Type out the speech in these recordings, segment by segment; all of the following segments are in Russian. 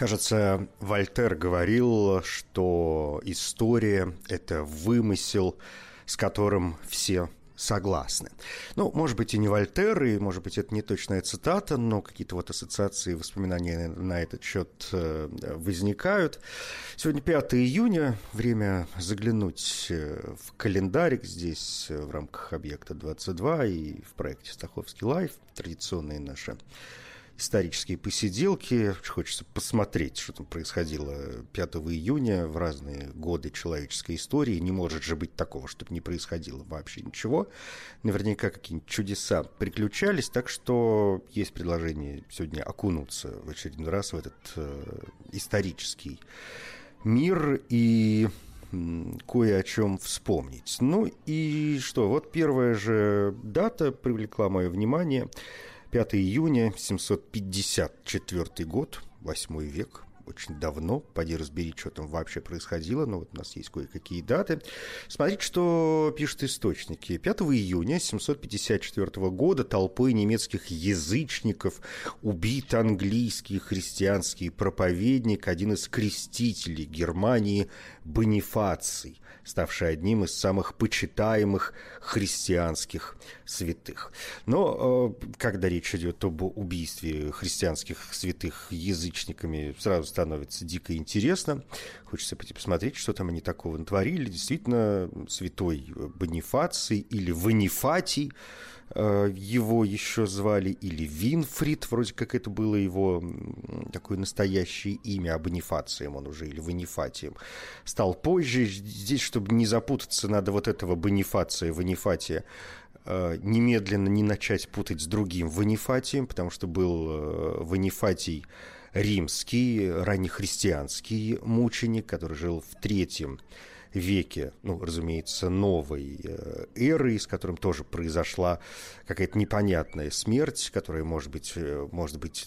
Кажется, Вольтер говорил, что история – это вымысел, с которым все согласны. Ну, может быть, и не Вольтер, и, может быть, это не точная цитата, но какие-то вот ассоциации, воспоминания на этот счет э, возникают. Сегодня 5 июня, время заглянуть э, в календарик здесь э, в рамках объекта 22 и в проекте «Стаховский лайф», традиционные наши исторические посиделки. Хочется посмотреть, что там происходило 5 июня в разные годы человеческой истории. Не может же быть такого, чтобы не происходило вообще ничего. Наверняка какие-нибудь чудеса приключались, так что есть предложение сегодня окунуться в очередной раз в этот э, исторический мир и кое о чем вспомнить. Ну и что, вот первая же дата привлекла мое внимание – 5 июня 754 год, 8 век, очень давно. Поди разбери, что там вообще происходило. Но вот у нас есть кое-какие даты. Смотрите, что пишут источники. 5 июня 754 года толпой немецких язычников убит английский христианский проповедник, один из крестителей Германии Бонифаций ставший одним из самых почитаемых христианских святых. Но э, когда речь идет об убийстве христианских святых язычниками, сразу становится дико интересно. Хочется пойти посмотреть, что там они такого натворили. Действительно, святой Бонифаций или Ванифатий – Э, его еще звали, или Винфрид, вроде как это было его такое настоящее имя, а Бонифацием он уже, или Ванифатием, стал позже. Здесь, чтобы не запутаться, надо вот этого Бонифация, Ванифатия э, немедленно не начать путать с другим Ванифатием, потому что был э, Ванифатий римский, раннехристианский мученик, который жил в третьем веке, ну, разумеется, новой э, эры, с которым тоже произошла какая-то непонятная смерть, которая, может быть, э, может быть,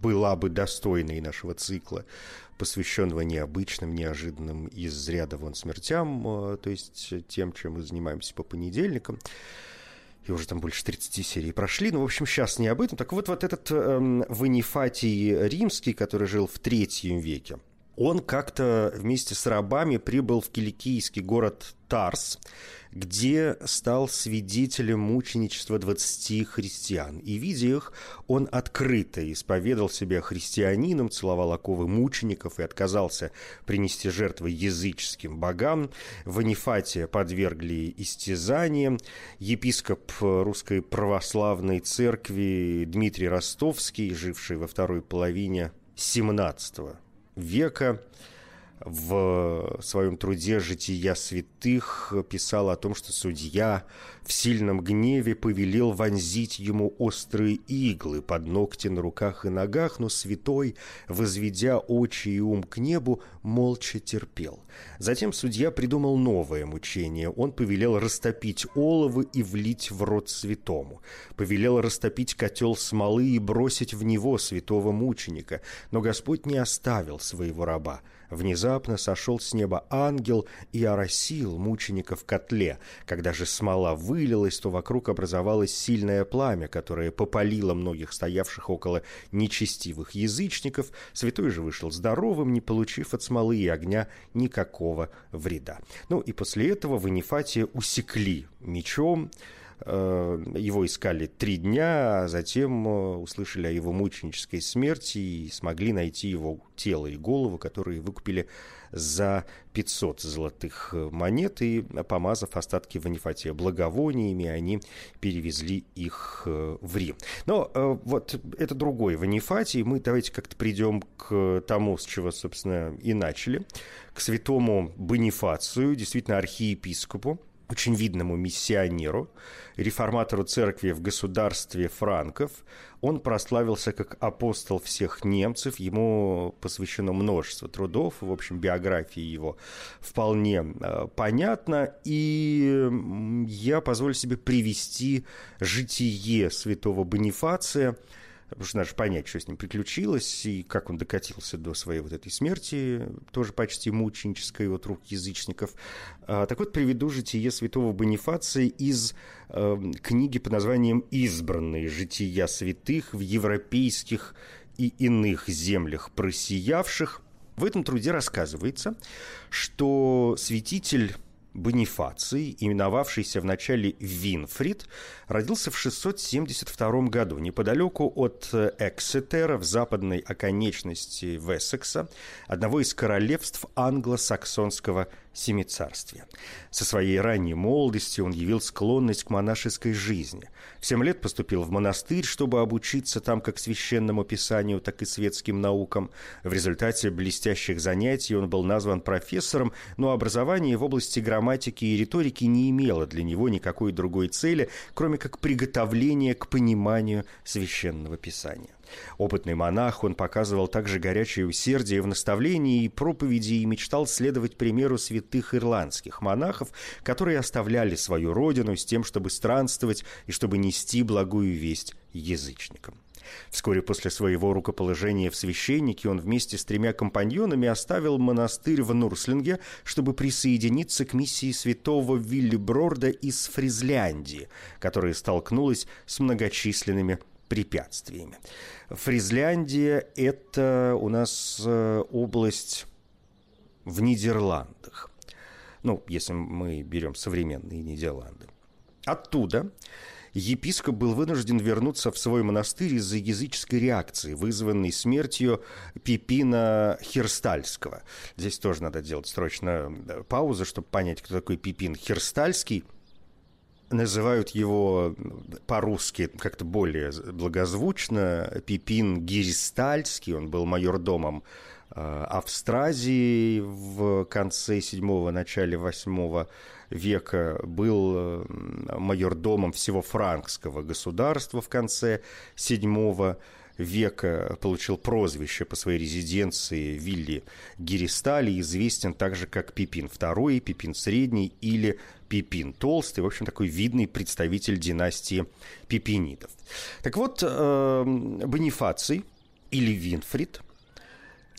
была бы достойной нашего цикла, посвященного необычным, неожиданным из ряда вон смертям, э, то есть тем, чем мы занимаемся по понедельникам и уже там больше 30 серий прошли. Ну, в общем, сейчас не об этом. Так вот, вот этот эм, Ванифатий Римский, который жил в третьем веке, он как-то вместе с рабами прибыл в киликийский город Тарс, где стал свидетелем мученичества 20 христиан. И, видя их, он открыто исповедал себя христианином, целовал оковы мучеников и отказался принести жертвы языческим богам. Ванифатия подвергли истязаниям. Епископ русской православной церкви Дмитрий Ростовский, живший во второй половине XVII века в своем труде «Жития святых» писал о том, что судья в сильном гневе повелел вонзить ему острые иглы под ногти на руках и ногах, но святой, возведя очи и ум к небу, молча терпел. Затем судья придумал новое мучение. Он повелел растопить оловы и влить в рот святому. Повелел растопить котел смолы и бросить в него святого мученика. Но Господь не оставил своего раба – Внезапно сошел с неба ангел и оросил мученика в котле. Когда же смола вылилась, то вокруг образовалось сильное пламя, которое попалило многих стоявших около нечестивых язычников. Святой же вышел здоровым, не получив от смолы и огня никакого вреда. Ну и после этого Ванифатия усекли мечом, его искали три дня, а затем э, услышали о его мученической смерти и смогли найти его тело и голову, которые выкупили за 500 золотых монет, и, помазав остатки Ванифатия благовониями, они перевезли их э, в Рим. Но вот это другой Ванифатий. Мы давайте как-то придем к тому, с чего, собственно, и начали, к святому Бонифацию, действительно архиепископу, очень видному миссионеру, реформатору церкви в государстве франков. Он прославился как апостол всех немцев, ему посвящено множество трудов, в общем, биография его вполне э, понятна, и я позволю себе привести житие святого Бонифация – потому что надо понять, что с ним приключилось, и как он докатился до своей вот этой смерти, тоже почти мученической от рук язычников. А, так вот, приведу житие святого Бонифация из э, книги под названием «Избранные жития святых в европейских и иных землях просиявших». В этом труде рассказывается, что святитель Бонифаций, именовавшийся вначале Винфрид, родился в 672 году неподалеку от Эксетера в западной оконечности Вессекса, одного из королевств англосаксонского семицарствия. Со своей ранней молодости он явил склонность к монашеской жизни. В семь лет поступил в монастырь, чтобы обучиться там как священному писанию, так и светским наукам. В результате блестящих занятий он был назван профессором, но образование в области грамматики и риторики не имело для него никакой другой цели, кроме как приготовления к пониманию священного писания. Опытный монах, он показывал также горячее усердие в наставлении и проповеди и мечтал следовать примеру святых ирландских монахов, которые оставляли свою родину с тем, чтобы странствовать и чтобы нести благую весть язычникам. Вскоре после своего рукоположения в священники он вместе с тремя компаньонами оставил монастырь в Нурслинге, чтобы присоединиться к миссии святого Виллиброрда из Фризляндии, которая столкнулась с многочисленными препятствиями. Фризляндия – это у нас э, область в Нидерландах. Ну, если мы берем современные Нидерланды. Оттуда епископ был вынужден вернуться в свой монастырь из-за языческой реакции, вызванной смертью Пипина Херстальского. Здесь тоже надо делать срочно паузу, чтобы понять, кто такой Пипин Херстальский – называют его по-русски как-то более благозвучно Пипин Гиристальский, он был майордомом э, Австразии в конце 7-го, начале 8 века, был майордомом всего франкского государства в конце 7 века получил прозвище по своей резиденции Вилли Гиристали, известен также как Пипин II, Пипин Средний или Пипин Толстый, в общем, такой видный представитель династии пипинидов. Так вот, э, Бонифаций или Винфрид –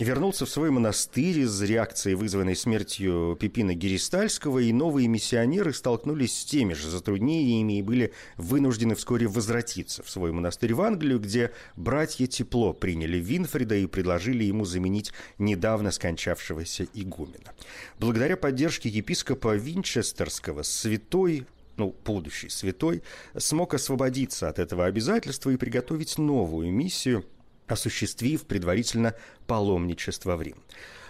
вернулся в свой монастырь из реакции, вызванной смертью Пипина Геристальского, и новые миссионеры столкнулись с теми же затруднениями и были вынуждены вскоре возвратиться в свой монастырь в Англию, где братья тепло приняли Винфрида и предложили ему заменить недавно скончавшегося игумена. Благодаря поддержке епископа Винчестерского святой ну, будущий святой, смог освободиться от этого обязательства и приготовить новую миссию – осуществив предварительно паломничество в Рим.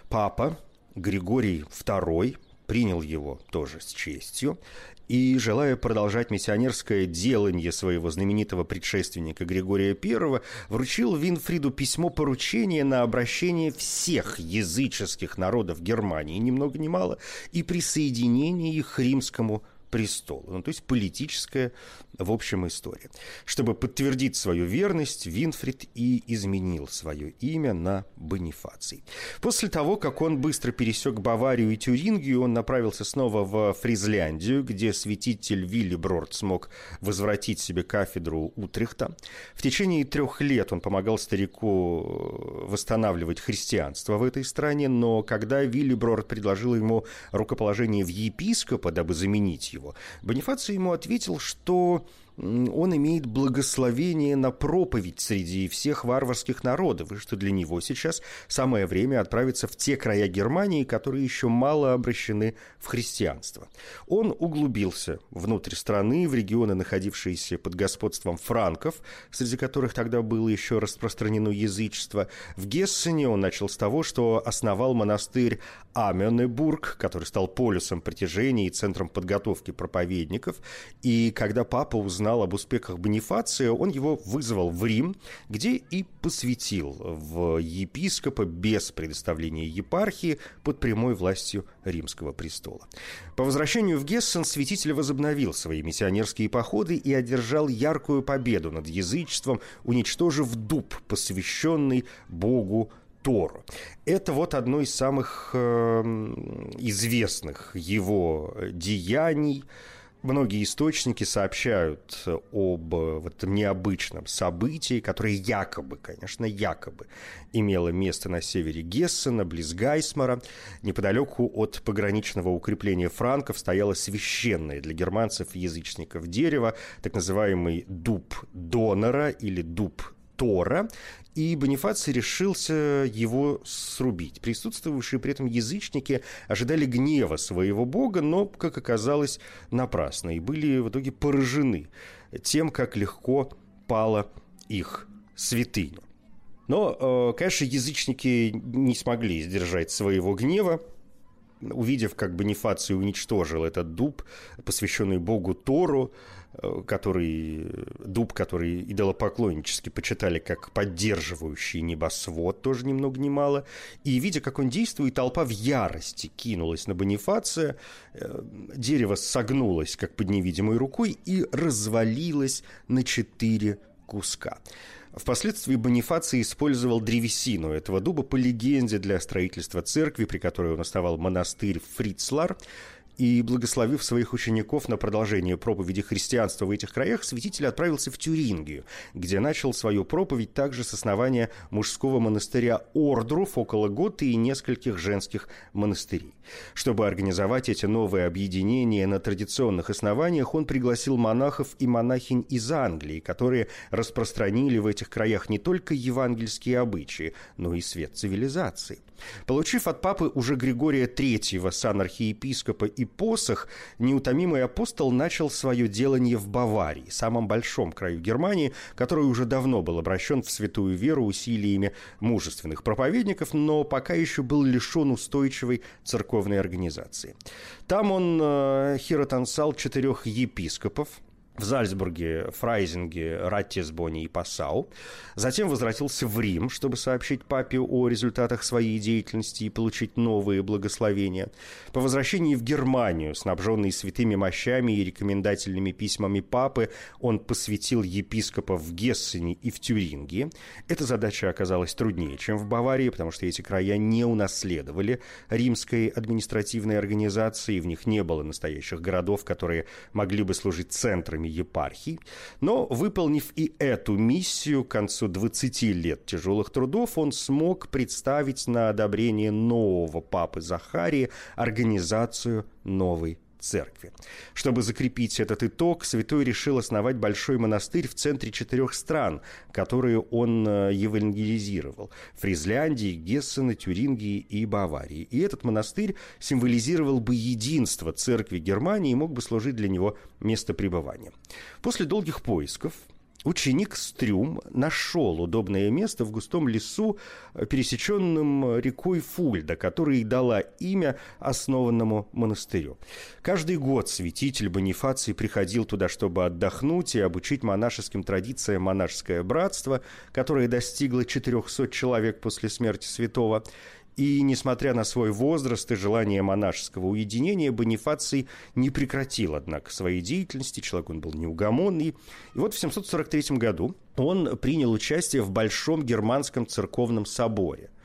Папа Григорий II принял его тоже с честью и, желая продолжать миссионерское делание своего знаменитого предшественника Григория I, вручил Винфриду письмо поручения на обращение всех языческих народов Германии, ни много ни мало, и присоединение их к римскому престолу. Ну, то есть политическая, в общем, история. Чтобы подтвердить свою верность, Винфрид и изменил свое имя на Бонифаций. После того, как он быстро пересек Баварию и Тюрингию, он направился снова в Фризляндию, где святитель Вилли Брорд смог возвратить себе кафедру Утрехта. В течение трех лет он помогал старику э, восстанавливать христианство в этой стране, но когда Вилли Брорд предложил ему рукоположение в епископа, дабы заменить его, Бонифаций ему ответил, что он имеет благословение на проповедь среди всех варварских народов, и что для него сейчас самое время отправиться в те края Германии, которые еще мало обращены в христианство. Он углубился внутрь страны, в регионы, находившиеся под господством франков, среди которых тогда было еще распространено язычество. В Гессене он начал с того, что основал монастырь Аменебург, который стал полюсом притяжения и центром подготовки проповедников, и когда папа узнал, узнал об успехах Бонифация, он его вызвал в Рим, где и посвятил в епископа без предоставления епархии под прямой властью римского престола. По возвращению в Гессен святитель возобновил свои миссионерские походы и одержал яркую победу над язычеством, уничтожив дуб, посвященный Богу Тору. Это вот одно из самых э, известных его деяний. Многие источники сообщают об вот этом необычном событии, которое якобы, конечно, якобы имело место на севере Гессена, близ Гайсмара. Неподалеку от пограничного укрепления франков стояло священное для германцев и язычников дерево, так называемый дуб Донора или дуб Тора, и Бонифаций решился его срубить. Присутствовавшие при этом язычники ожидали гнева своего бога, но, как оказалось, напрасно, и были в итоге поражены тем, как легко пала их святыня. Но, э, конечно, язычники не смогли сдержать своего гнева, увидев, как Бонифаций уничтожил этот дуб, посвященный богу Тору, который, дуб, который идолопоклоннически почитали как поддерживающий небосвод, тоже ни много ни мало. И, видя, как он действует, толпа в ярости кинулась на Бонифация, э, дерево согнулось, как под невидимой рукой, и развалилось на четыре куска. Впоследствии Бонифаций использовал древесину этого дуба по легенде для строительства церкви, при которой он оставал монастырь Фрицлар, и, благословив своих учеников на продолжение проповеди христианства в этих краях, святитель отправился в Тюрингию, где начал свою проповедь также с основания мужского монастыря Ордров около Готы и нескольких женских монастырей. Чтобы организовать эти новые объединения на традиционных основаниях, он пригласил монахов и монахинь из Англии, которые распространили в этих краях не только евангельские обычаи, но и свет цивилизации. Получив от папы уже Григория III сан архиепископа и посох, неутомимый апостол начал свое делание в Баварии, самом большом краю Германии, который уже давно был обращен в святую веру усилиями мужественных проповедников, но пока еще был лишен устойчивой церковной организации. Там он э, хиротансал четырех епископов – в Зальцбурге, Фрайзинге, Раттисбоне и Пассау. Затем возвратился в Рим, чтобы сообщить папе о результатах своей деятельности и получить новые благословения. По возвращении в Германию, снабженный святыми мощами и рекомендательными письмами папы, он посвятил епископов в Гессене и в Тюрингии. Эта задача оказалась труднее, чем в Баварии, потому что эти края не унаследовали римской административной организации, в них не было настоящих городов, которые могли бы служить центрами епархий. Но, выполнив и эту миссию, к концу 20 лет тяжелых трудов он смог представить на одобрение нового папы Захарии организацию новой церкви. Чтобы закрепить этот итог, святой решил основать большой монастырь в центре четырех стран, которые он э, евангелизировал – Фризляндии, Гессена, Тюрингии и Баварии. И этот монастырь символизировал бы единство церкви Германии и мог бы служить для него место пребывания. После долгих поисков Ученик Стрюм нашел удобное место в густом лесу, пересеченном рекой Фульда, которая дала имя основанному монастырю. Каждый год святитель Бонифаций приходил туда, чтобы отдохнуть и обучить монашеским традициям монашеское братство, которое достигло 400 человек после смерти святого – и, несмотря на свой возраст и желание монашеского уединения, Бонифаций не прекратил, однако, своей деятельности. Человек он был неугомонный. И вот в 743 году он принял участие в Большом Германском церковном соборе –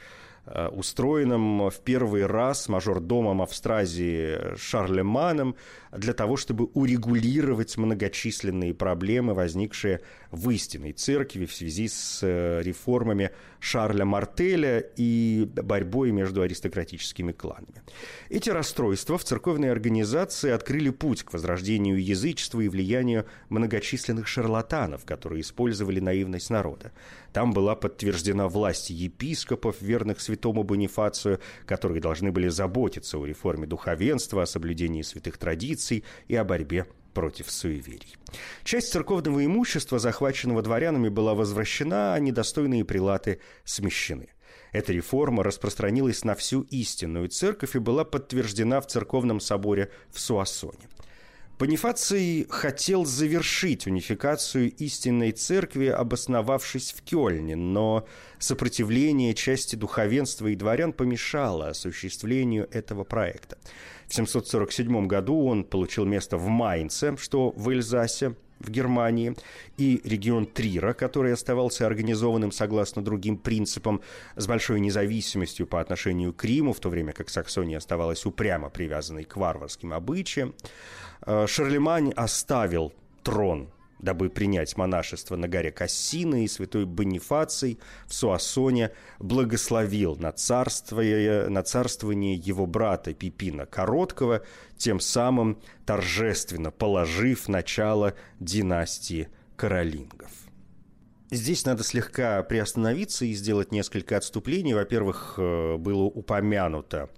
Э, устроенном в первый раз мажордомом Австразии Шарлеманом для того, чтобы урегулировать многочисленные проблемы, возникшие в истинной церкви в связи с э, реформами Шарля Мартеля и борьбой между аристократическими кланами. Эти расстройства в церковной организации открыли путь к возрождению язычества и влиянию многочисленных шарлатанов, которые использовали наивность народа. Там была подтверждена власть епископов, верных святому Бонифацию, которые должны были заботиться о реформе духовенства, о соблюдении святых традиций и о борьбе против суеверий. Часть церковного имущества, захваченного дворянами, была возвращена, а недостойные прилаты смещены. Эта реформа распространилась на всю истинную церковь и была подтверждена в церковном соборе в Суассоне. Бонифаций хотел завершить унификацию истинной церкви, обосновавшись в Кёльне, но сопротивление части духовенства и дворян помешало осуществлению этого проекта. В 747 году он получил место в Майнце, что в Эльзасе, в Германии, и регион Трира, который оставался организованным согласно другим принципам, с большой независимостью по отношению к Риму, в то время как Саксония оставалась упрямо привязанной к варварским обычаям. Э, Шарлемань оставил трон дабы принять монашество на горе Кассина и святой Бонифаций в Суассоне благословил на царствование, на царствование его брата Пипина Короткого, тем самым торжественно положив начало династии Каролингов. Здесь надо слегка приостановиться и сделать несколько отступлений. Во-первых, э, было упомянуто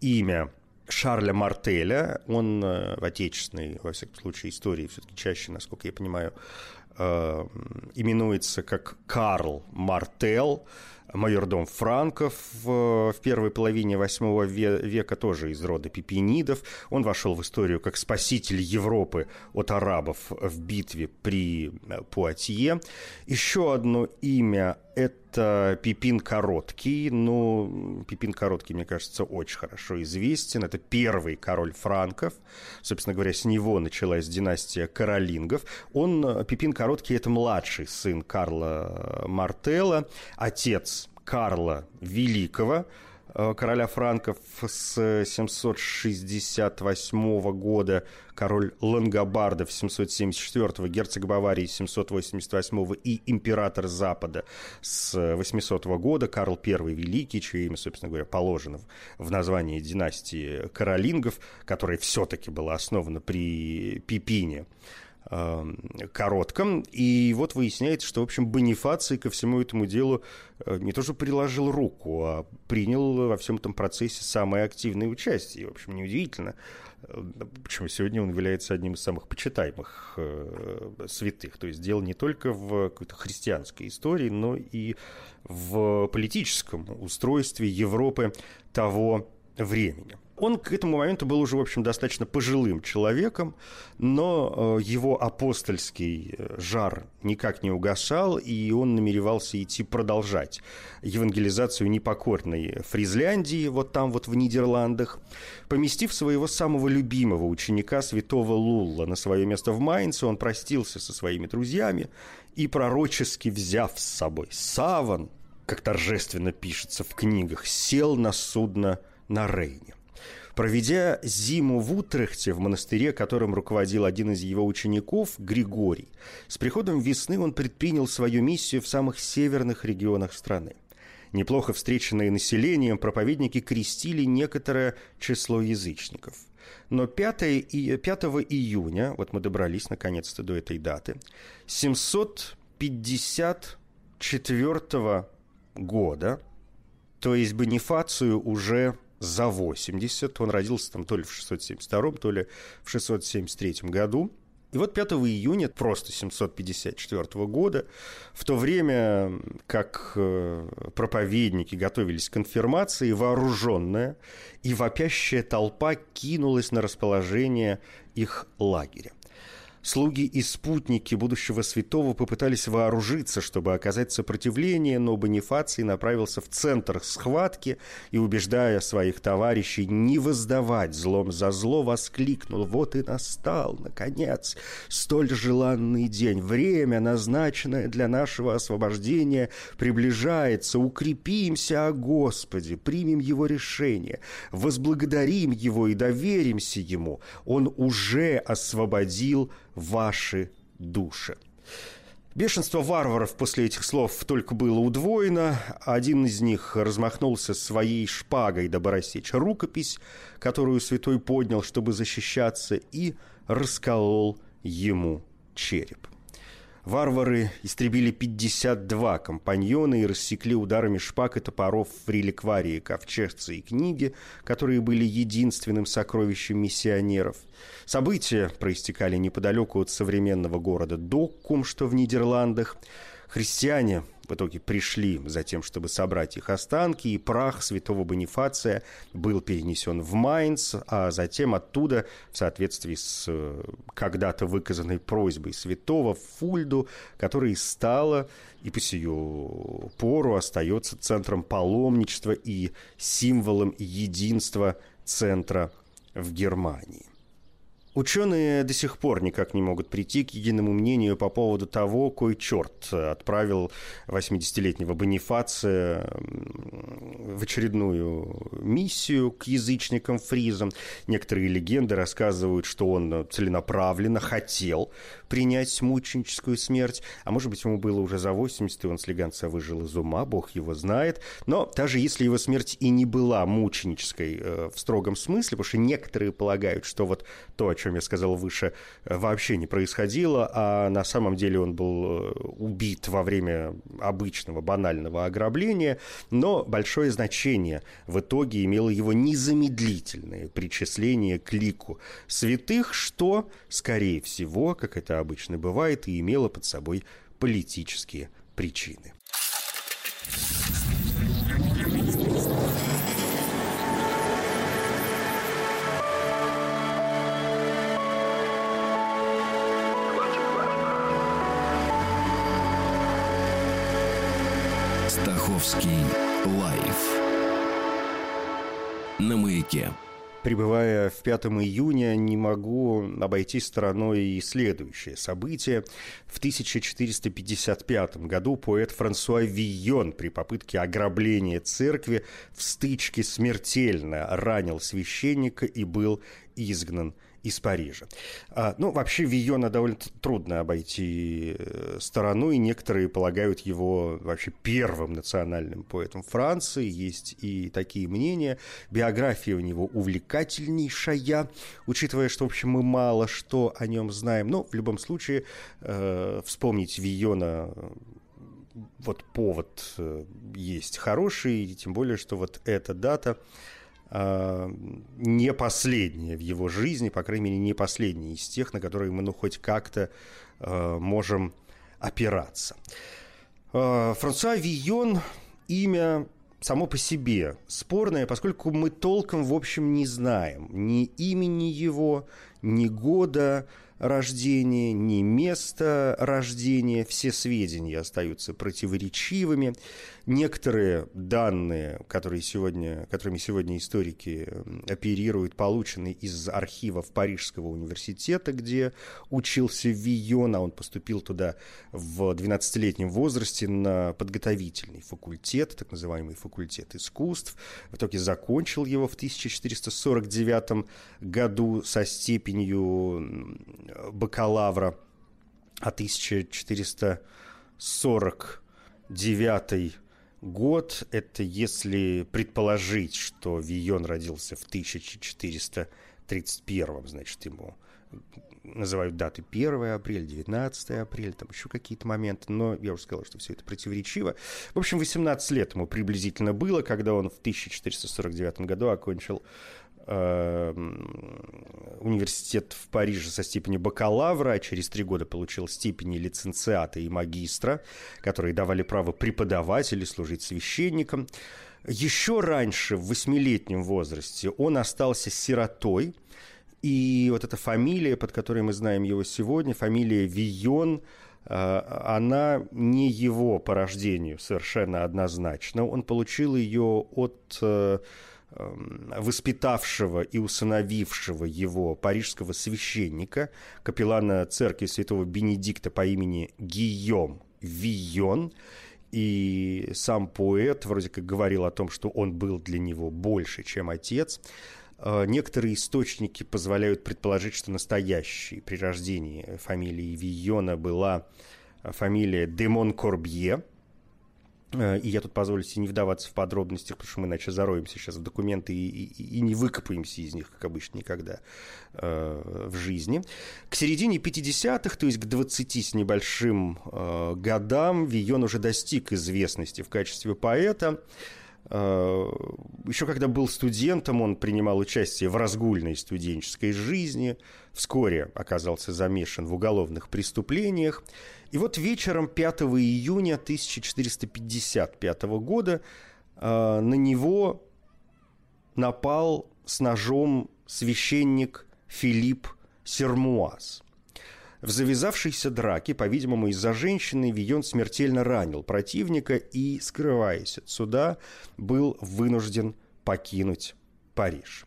имя Шарля Мартеля, он э, в отечественной, во всяком случае, истории все-таки чаще, насколько я понимаю, э, именуется как Карл Мартел, майордом Франков в, первой половине восьмого века, тоже из рода пипинидов. Он вошел в историю как спаситель Европы от арабов в битве при э, Пуатье. Еще одно имя – это Пипин Короткий. Ну, Пипин Короткий, мне кажется, очень хорошо известен. Это первый король франков. Собственно говоря, с него началась династия Каролингов. Он, Пипин Короткий, это младший сын Карла Мартелла, отец Карла Великого, короля франков с 768 года, король Лангобардов 774, герцог Баварии 788 и император Запада с 800 года, Карл I Великий, чье имя, собственно говоря, положено в названии династии Каролингов, которая все-таки была основана при Пипине. Эм, коротком. И вот выясняется, что, в общем, Бонифаций ко всему этому делу э, не то что приложил руку, а принял во всем этом процессе самое активное участие. И, в общем, неудивительно, э, почему сегодня он является одним из самых почитаемых э, святых. То есть дело не только в какой-то христианской истории, но и в политическом устройстве Европы того времени. Он к этому моменту был уже, в общем, достаточно пожилым человеком, но э, его апостольский э, жар никак не угасал, и он намеревался идти продолжать евангелизацию непокорной Фризляндии, вот там вот в Нидерландах, поместив своего самого любимого ученика, святого Лулла, на свое место в Майнце, он простился со своими друзьями и, пророчески взяв с собой саван, как торжественно пишется в книгах, сел на судно на Рейне. Проведя зиму в Утрехте, в монастыре, которым руководил один из его учеников, Григорий, с приходом весны он предпринял свою миссию в самых северных регионах страны. Неплохо встреченные населением, проповедники крестили некоторое число язычников. Но 5, и, 5 июня, вот мы добрались наконец-то до этой даты, 754 года, то есть Бонифацию уже за 80. Он родился там то ли в 672, то ли в 673 году. И вот 5 июня, просто 754 года, в то время как э, проповедники готовились к конфирмации, вооруженная и вопящая толпа кинулась на расположение их лагеря. Слуги и спутники будущего святого попытались вооружиться, чтобы оказать сопротивление, но Бонифаций направился в центр схватки и, убеждая своих товарищей не воздавать злом за зло, воскликнул «Вот и настал, наконец, столь желанный день! Время, назначенное для нашего освобождения, приближается. Укрепимся о Господе, примем Его решение, возблагодарим Его и доверимся Ему. Он уже освободил ваши души. Бешенство варваров после этих слов только было удвоено. Один из них размахнулся своей шпагой, дабы рассечь рукопись, которую святой поднял, чтобы защищаться, и расколол ему череп. Варвары истребили 52 компаньона и рассекли ударами шпаг и топоров в реликварии ковчежцы и книги, которые были единственным сокровищем миссионеров. События проистекали неподалеку от современного города Доккум, что в Нидерландах. Христиане в итоге пришли за тем, чтобы собрать их останки, и прах святого Бонифация был перенесен в Майнц, а затем оттуда, в соответствии с э, когда-то выказанной просьбой святого, в Фульду, которая стала и по сию пору остается центром паломничества и символом единства центра в Германии. Ученые до сих пор никак не могут прийти к единому мнению по поводу того, кой черт отправил 80-летнего Бонифация в очередную миссию к язычникам фризам. Некоторые легенды рассказывают, что он целенаправленно хотел принять мученическую смерть, а может быть, ему было уже за 80, и он слегонца выжил из ума, бог его знает. Но даже если его смерть и не была мученической э, в строгом смысле, потому что некоторые полагают, что вот то, о чем я сказал выше, э, вообще не происходило, а на самом деле он был э, убит во время обычного банального ограбления, но большое значение в итоге имело его незамедлительное причисление к лику святых, что, скорее всего, как это обычно бывает, и имело под собой политические причины. Стаховский лайф на маяке. Прибывая в 5 июня, не могу обойти стороной и следующее событие. В 1455 году поэт Франсуа Вийон при попытке ограбления церкви в стычке смертельно ранил священника и был изгнан из Парижа. А, ну, вообще Вийона довольно трудно обойти э, стороной. Некоторые полагают его вообще первым национальным поэтом Франции. Есть и такие мнения. Биография у него увлекательнейшая, учитывая, что, в общем, мы мало что о нем знаем. Но в любом случае э, вспомнить Вийона вот повод э, есть хороший, тем более, что вот эта дата не последняя в его жизни, по крайней мере, не последняя из тех, на которые мы ну, хоть как-то э, можем опираться. Э, Франсуа Вийон – имя само по себе спорное, поскольку мы толком, в общем, не знаем ни имени его, ни года, рождения, ни места рождения. Все сведения остаются противоречивыми. Некоторые данные, которые сегодня, которыми сегодня историки оперируют, получены из архивов Парижского университета, где учился Вийон, а он поступил туда в 12-летнем возрасте на подготовительный факультет, так называемый факультет искусств. В итоге закончил его в 1449 году со степенью бакалавра, а 1449 год, это если предположить, что Вион родился в 1431, значит, ему называют даты 1 апреля, 19 апреля, там еще какие-то моменты, но я уже сказал, что все это противоречиво. В общем, 18 лет ему приблизительно было, когда он в 1449 году окончил университет в Париже со степенью бакалавра, а через три года получил степени лиценциата и магистра, которые давали право преподавать или служить священником. Еще раньше, в восьмилетнем возрасте, он остался сиротой, и вот эта фамилия, под которой мы знаем его сегодня, фамилия Вион, э, она не его по рождению совершенно однозначно. Он получил ее от э, Эм, воспитавшего и усыновившего его парижского священника, капеллана церкви святого Бенедикта по имени Гийом Вийон, и сам поэт вроде как говорил о том, что он был для него больше, чем отец. Э, некоторые источники позволяют предположить, что настоящей при рождении фамилии Вийона была фамилия Демон Корбье – Э, и я тут позволю себе не вдаваться в подробности, потому что мы иначе зароемся сейчас в документы и, и, и не выкопаемся из них, как обычно, никогда э, в жизни. К середине 50-х, то есть к 20 с небольшим э, годам, Вион уже достиг известности в качестве поэта. Э, Еще когда был студентом, он принимал участие в разгульной студенческой жизни, вскоре оказался замешан в уголовных преступлениях. И вот вечером 5 июня 1455 года э, на него напал с ножом священник Филипп Сермуаз. В завязавшейся драке, по-видимому, из-за женщины, Вион смертельно ранил противника и, скрываясь от суда, был вынужден покинуть Париж.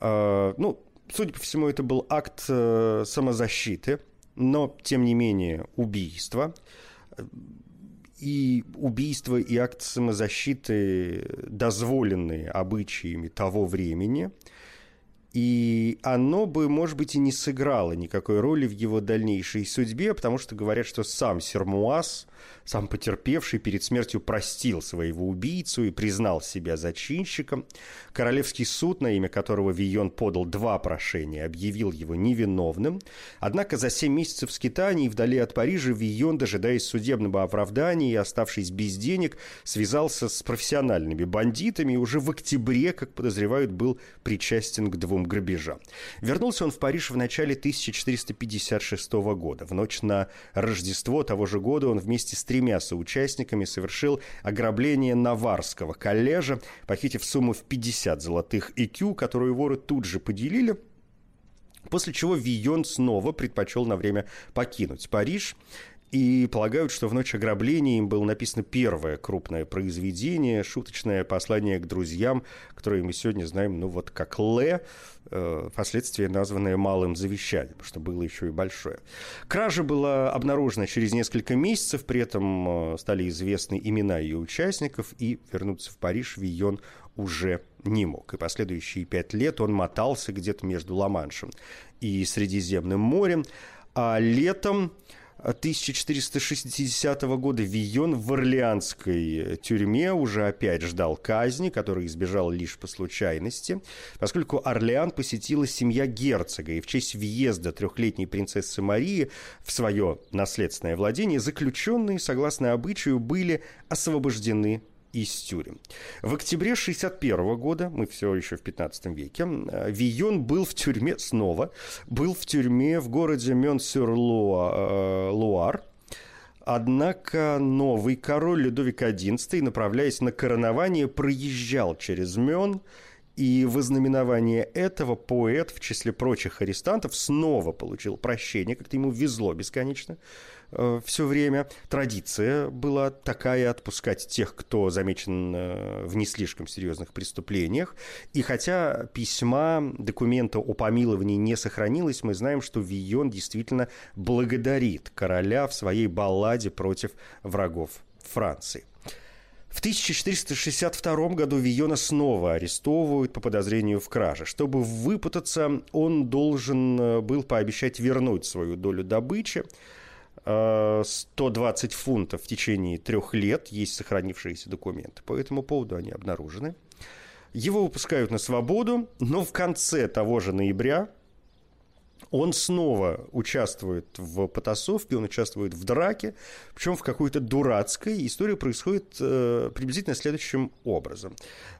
Э, ну, судя по всему, это был акт э, самозащиты, но, тем не менее, убийство. И убийство и акт самозащиты, дозволенные обычаями того времени – и оно бы, может быть, и не сыграло никакой роли в его дальнейшей судьбе, потому что говорят, что сам Сермуаз сам потерпевший перед смертью простил своего убийцу и признал себя зачинщиком. Королевский суд, на имя которого Вион подал два прошения, объявил его невиновным. Однако за семь месяцев скитаний вдали от Парижа Вион, дожидаясь судебного оправдания и оставшись без денег, связался с профессиональными бандитами и уже в октябре, как подозревают, был причастен к двум грабежам. Вернулся он в Париж в начале 1456 года. В ночь на Рождество того же года он вместе с тремя соучастниками совершил ограбление Наварского коллежа, похитив сумму в 50 золотых икю, которую воры тут же поделили, после чего Вийон снова предпочел на время покинуть Париж и полагают, что в ночь ограбления им было написано первое крупное произведение, шуточное послание к друзьям, которое мы сегодня знаем, ну вот как Ле, э, впоследствии названное «Малым завещанием», что было еще и большое. Кража была обнаружена через несколько месяцев, при этом э, стали известны имена ее участников, и вернуться в Париж Вийон уже не мог. И последующие пять лет он мотался где-то между Ла-Маншем и Средиземным морем, а летом 1460 года Вийон в Орлеанской тюрьме уже опять ждал казни, который избежал лишь по случайности, поскольку Орлеан посетила семья герцога, и в честь въезда трехлетней принцессы Марии в свое наследственное владение заключенные, согласно обычаю, были освобождены из тюрем. В октябре 61 года, мы все еще в 15 веке, э, Вийон был в тюрьме снова, был в тюрьме в городе Мён-сюр-Луар, э, Однако новый король Людовик XI, направляясь на коронование, проезжал через Мён, и в ознаменование этого поэт, в числе прочих арестантов, снова получил прощение, как-то ему везло бесконечно. Э, все время. Традиция была такая отпускать тех, кто замечен э, в не слишком серьезных преступлениях. И хотя письма, документа о помиловании не сохранилось, мы знаем, что Вийон действительно благодарит короля в своей балладе против врагов Франции. В 1462 году Вийона снова арестовывают по подозрению в краже. Чтобы выпутаться, он должен э, был пообещать вернуть свою долю добычи. 120 фунтов в течение трех лет, есть сохранившиеся документы. По этому поводу они обнаружены. Его выпускают на свободу, но в конце того же ноября он снова участвует в потасовке, он участвует в драке, причем в какой-то дурацкой. История происходит э, приблизительно следующим образом.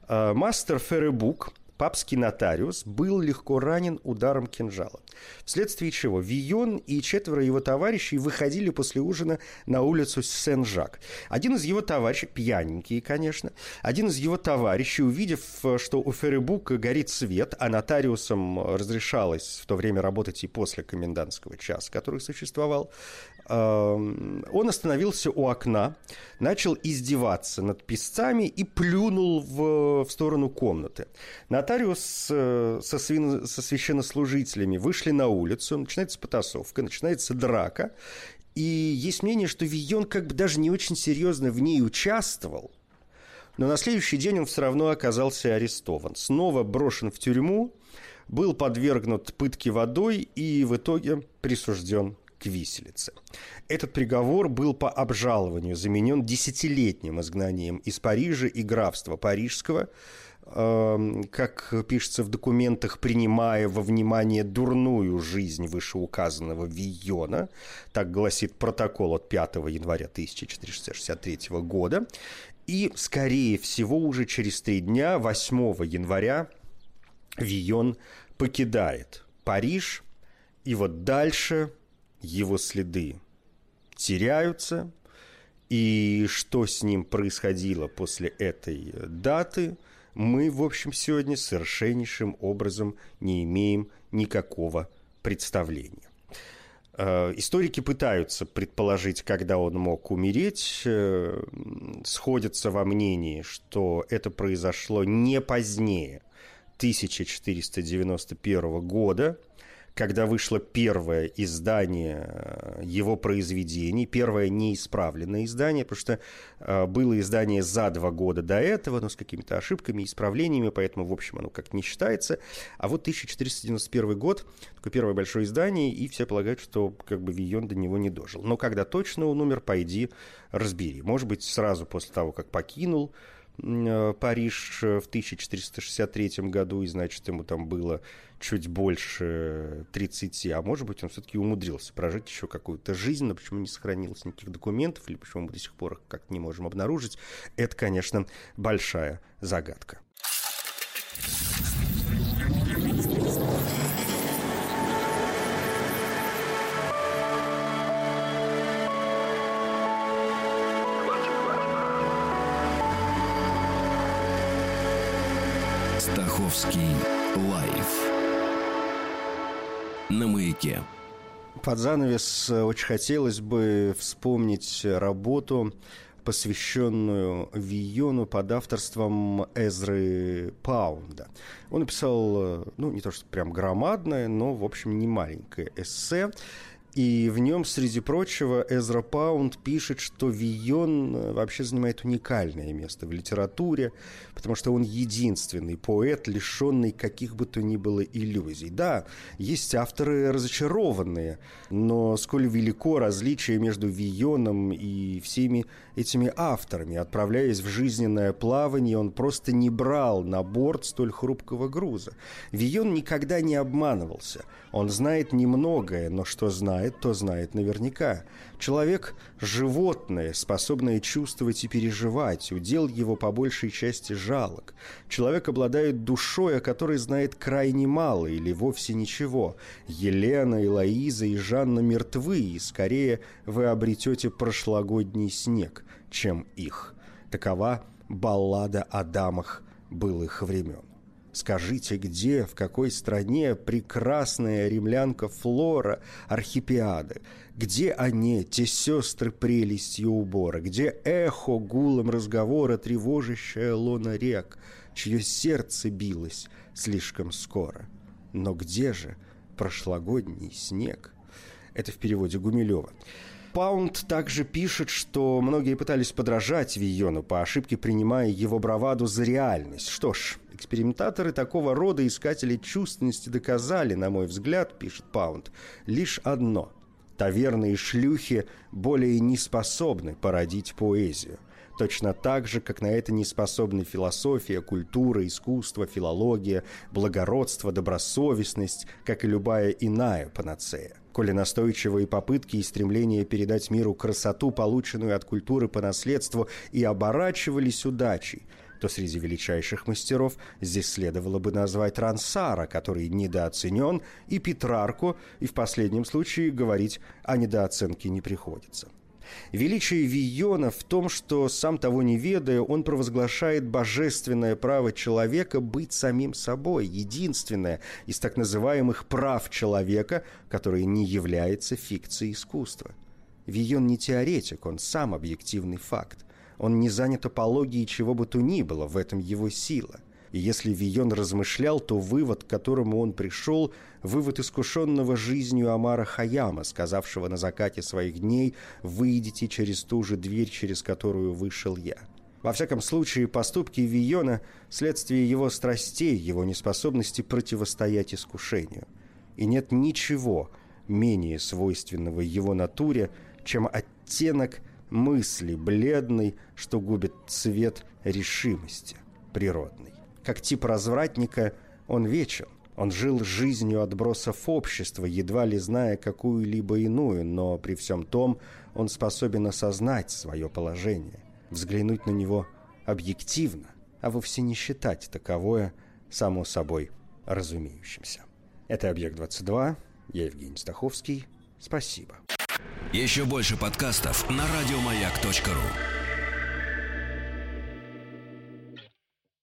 Э, мастер Феребук папский нотариус был легко ранен ударом кинжала, вследствие чего Вион и четверо его товарищей выходили после ужина на улицу Сен-Жак. Один из его товарищей, пьяненький, конечно, один из его товарищей, увидев, что у Феребука горит свет, а нотариусам разрешалось в то время работать и после комендантского часа, который существовал, он остановился у окна, начал издеваться над писцами и плюнул в, в сторону комнаты. Нотариус э, со, свин, со священнослужителями вышли на улицу, начинается потасовка, начинается драка, и есть мнение, что Вийон как бы даже не очень серьезно в ней участвовал, но на следующий день он все равно оказался арестован. Снова брошен в тюрьму, был подвергнут пытке водой и в итоге присужден к виселице. Этот приговор был по обжалованию заменен десятилетним изгнанием из Парижа и графства Парижского, эм, как пишется в документах, принимая во внимание дурную жизнь вышеуказанного Вийона, так гласит протокол от 5 января 1463 года, И, скорее всего, уже через три дня, 8 января, Вион покидает Париж, и вот дальше его следы теряются, и что с ним происходило после этой даты, мы, в общем, сегодня совершеннейшим образом не имеем никакого представления. Э, историки пытаются предположить, когда он мог умереть, э, сходятся во мнении, что это произошло не позднее 1491 года, когда вышло первое издание э, его произведений, первое неисправленное издание, потому что э, было издание за два года до этого, но с какими-то ошибками, исправлениями, поэтому, в общем, оно как не считается. А вот 1491 год, такое первое большое издание, и все полагают, что как бы Вион до него не дожил. Но когда точно он умер, пойди разбери. Может быть, сразу после того, как покинул Париж э, в 1463 году, и, значит, ему там было чуть больше 30, а может быть, он все-таки умудрился прожить еще какую-то жизнь, но почему не сохранилось никаких документов, или почему мы до сих пор как-то не можем обнаружить, это, конечно, большая загадка. На маяке. Под занавес э, очень хотелось бы вспомнить работу, посвященную Виону под авторством Эзры Паунда. Он написал, э, ну, не то что прям громадное, но, в общем, не маленькое эссе и в нем, среди прочего, Эзра Паунд пишет, что Вион э, вообще занимает уникальное место в литературе, потому что он единственный поэт, лишенный каких бы то ни было иллюзий. Да, есть авторы разочарованные, но сколь велико различие между Вионом и всеми этими авторами. Отправляясь в жизненное плавание, он просто не брал на борт столь хрупкого груза. Вион никогда не обманывался. Он знает немногое, но что знает, то знает наверняка. Человек – животное, способное чувствовать и переживать. Удел его по большей части жалок. Человек обладает душой, о которой знает крайне мало или вовсе ничего. Елена, Элоиза и Жанна мертвы, и скорее вы обретете прошлогодний снег, чем их. Такова баллада о дамах былых времен. Скажите, где, в какой стране прекрасная римлянка Флора Архипиады? Где они, те сестры прелестью убора? Где эхо гулом разговора, тревожащее лона рек, чье сердце билось слишком скоро? Но где же прошлогодний снег? Это в переводе Гумилева. Паунд также пишет, что многие пытались подражать Вийону, по ошибке принимая его браваду за реальность. Что ж, экспериментаторы такого рода искатели чувственности доказали, на мой взгляд, пишет Паунд, лишь одно. Таверные шлюхи более не способны породить поэзию – точно так же, как на это не способны философия, культура, искусство, филология, благородство, добросовестность, как и любая иная панацея. Коли настойчивые попытки и стремления передать миру красоту, полученную от культуры по наследству, и оборачивались удачей, то среди величайших мастеров здесь следовало бы назвать Рансара, который недооценен, и Петрарку, и в последнем случае говорить о недооценке не приходится. Величие Вийона в том, что, сам того не ведая, он провозглашает божественное право человека быть самим собой, единственное из так называемых прав человека, которое не является фикцией искусства. Вийон не теоретик, он сам объективный факт. Он не занят апологией чего бы то ни было, в этом его сила – и если Вион размышлял, то вывод, к которому он пришел, вывод искушенного жизнью Амара Хаяма, сказавшего на закате своих дней «Выйдите через ту же дверь, через которую вышел я». Во всяком случае, поступки Виона – следствие его страстей, его неспособности противостоять искушению. И нет ничего менее свойственного его натуре, чем оттенок мысли бледный, что губит цвет решимости природной. Как тип развратника он вечен. Он жил жизнью отбросов общества, едва ли зная какую-либо иную, но при всем том он способен осознать свое положение, взглянуть на него объективно, а вовсе не считать таковое само собой разумеющимся. Это «Объект-22», я Евгений Стаховский, спасибо. Еще больше подкастов на радиомаяк.ру